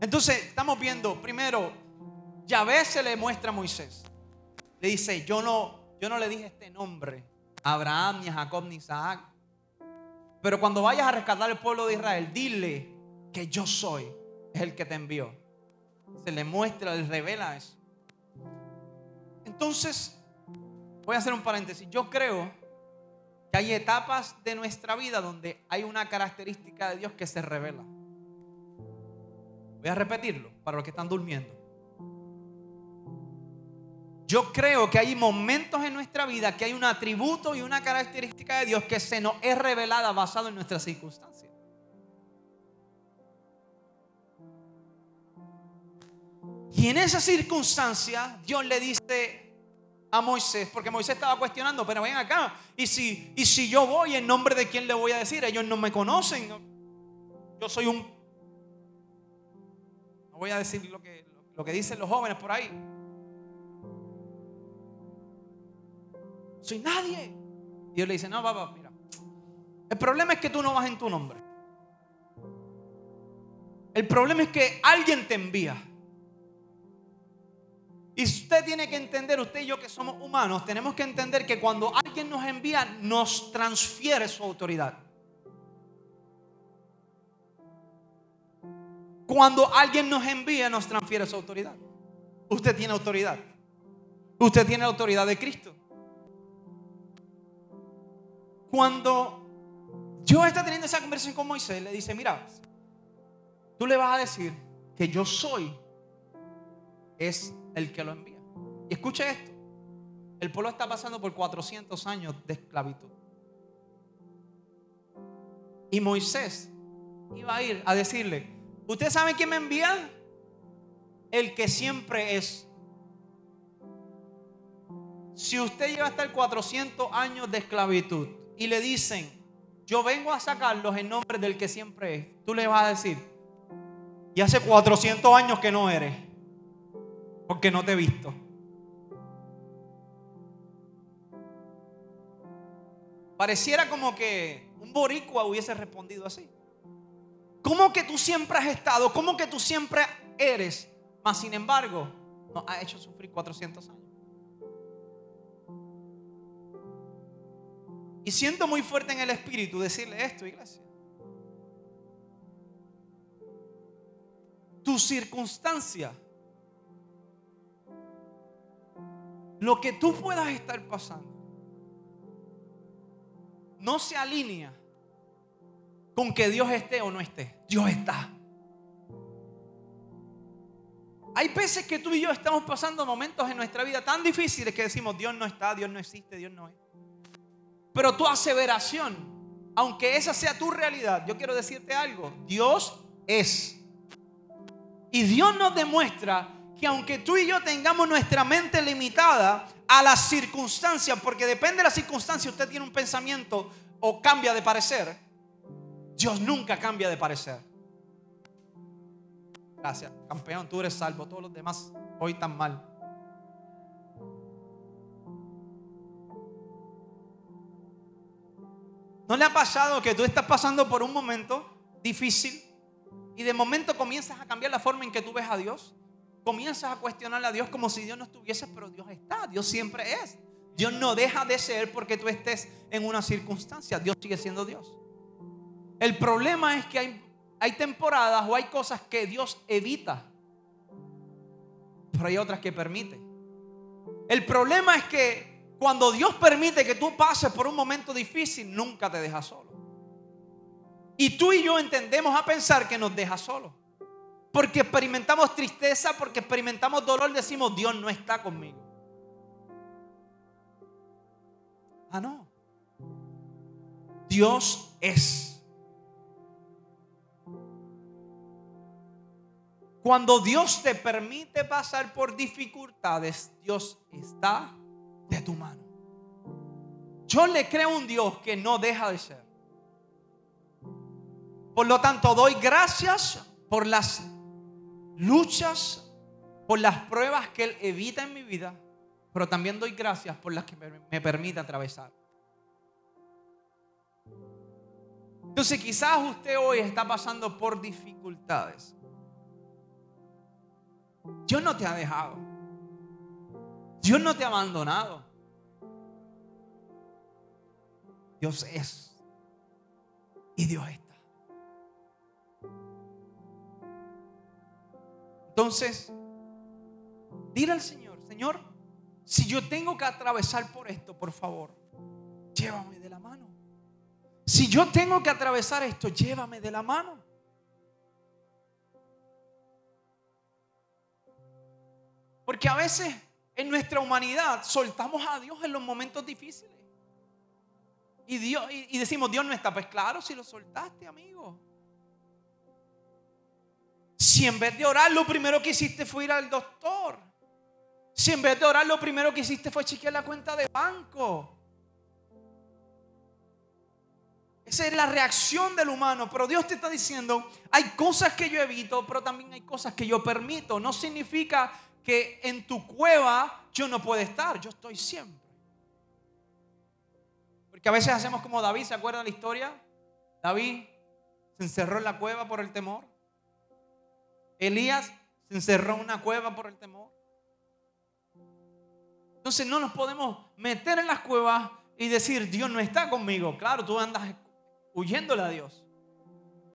Entonces, estamos viendo, primero, Yahvé se le muestra a Moisés. Le dice, yo no, yo no le dije este nombre a Abraham, ni a Jacob, ni a Isaac. Pero cuando vayas a rescatar el pueblo de Israel, dile que yo soy el que te envió. Se le muestra, le revela eso. Entonces, voy a hacer un paréntesis. Yo creo que hay etapas de nuestra vida donde hay una característica de Dios que se revela. Voy a repetirlo para los que están durmiendo. Yo creo que hay momentos en nuestra vida que hay un atributo y una característica de Dios que se nos es revelada basado en nuestras circunstancias. Y en esa circunstancia Dios le dice a Moisés, porque Moisés estaba cuestionando, pero ven acá, y si, y si yo voy, ¿en nombre de quién le voy a decir? Ellos no me conocen. Yo soy un... Voy a decir lo que, lo que dicen los jóvenes por ahí. Soy nadie. Y Dios le dice, no, papá, mira. El problema es que tú no vas en tu nombre. El problema es que alguien te envía. Y usted tiene que entender, usted y yo que somos humanos, tenemos que entender que cuando alguien nos envía, nos transfiere su autoridad. Cuando alguien nos envía, nos transfiere su autoridad. Usted tiene autoridad. Usted tiene la autoridad de Cristo. Cuando yo está teniendo esa conversación con Moisés, le dice, mira, tú le vas a decir que yo soy es el que lo envía. Y escuche esto. El pueblo está pasando por 400 años de esclavitud. Y Moisés iba a ir a decirle, ¿usted sabe quién me envía? El que siempre es. Si usted lleva a estar 400 años de esclavitud y le dicen, yo vengo a sacarlos en nombre del que siempre es, tú le vas a decir, y hace 400 años que no eres porque no te he visto. Pareciera como que un boricua hubiese respondido así. ¿Cómo que tú siempre has estado? ¿Cómo que tú siempre eres? Mas sin embargo, nos ha hecho sufrir 400 años. Y siento muy fuerte en el espíritu decirle esto, iglesia. Tu circunstancia lo que tú puedas estar pasando no se alinea con que Dios esté o no esté. Dios está. Hay veces que tú y yo estamos pasando momentos en nuestra vida tan difíciles que decimos, Dios no está, Dios no existe, Dios no es. Pero tu aseveración, aunque esa sea tu realidad, yo quiero decirte algo, Dios es. Y Dios nos demuestra que aunque tú y yo tengamos nuestra mente limitada a las circunstancias, porque depende de la circunstancia, usted tiene un pensamiento o cambia de parecer, Dios nunca cambia de parecer. Gracias, campeón, tú eres salvo, todos los demás hoy tan mal. ¿No le ha pasado que tú estás pasando por un momento difícil y de momento comienzas a cambiar la forma en que tú ves a Dios? comienzas a cuestionarle a Dios como si Dios no estuviese, pero Dios está, Dios siempre es. Dios no deja de ser porque tú estés en una circunstancia, Dios sigue siendo Dios. El problema es que hay, temporadas o hay cosas que Dios evita, pero hay otras que permite. El problema es que cuando Dios permite que tú pases por un momento difícil, nunca te deja solo. Y tú y yo entendemos a pensar que nos deja solo porque experimentamos tristeza, porque experimentamos dolor, decimos, Dios no está conmigo. Ah, no. Dios es. Cuando Dios te permite pasar por dificultades, Dios está de tu mano. Yo le creo a un Dios que no deja de ser. Por lo tanto, doy gracias por las luchas, por las pruebas que Él evita en mi vida, pero también doy gracias por las que me, permite atravesar. Entonces quizás usted hoy está pasando por dificultades. Dios no te ha dejado. Dios no te ha abandonado. Dios es. Y Dios está. Entonces, dile al Señor, Señor, si yo tengo que atravesar por esto, por favor, llévame de la mano. Si yo tengo que atravesar esto, llévame de la mano. Porque a veces en nuestra humanidad soltamos a Dios en los momentos difíciles. Y, Dios, y, decimos, Dios no está. Pues claro, si lo soltaste, amigo. Si en vez de orar lo primero que hiciste fue ir al doctor. Si en vez de orar lo primero que hiciste fue chequear la cuenta de banco. Esa es la reacción del humano. Pero Dios te está diciendo, hay cosas que yo evito, pero también hay cosas que yo permito. No significa que en tu cueva yo no puedo estar, yo estoy siempre. Porque a veces hacemos como David, ¿se acuerdan la historia? David se encerró en la cueva por el temor. Elías se encerró en una cueva por el temor. Entonces no nos podemos meter en las cuevas y decir, Dios no está conmigo. Claro, tú andas huyéndole a Dios.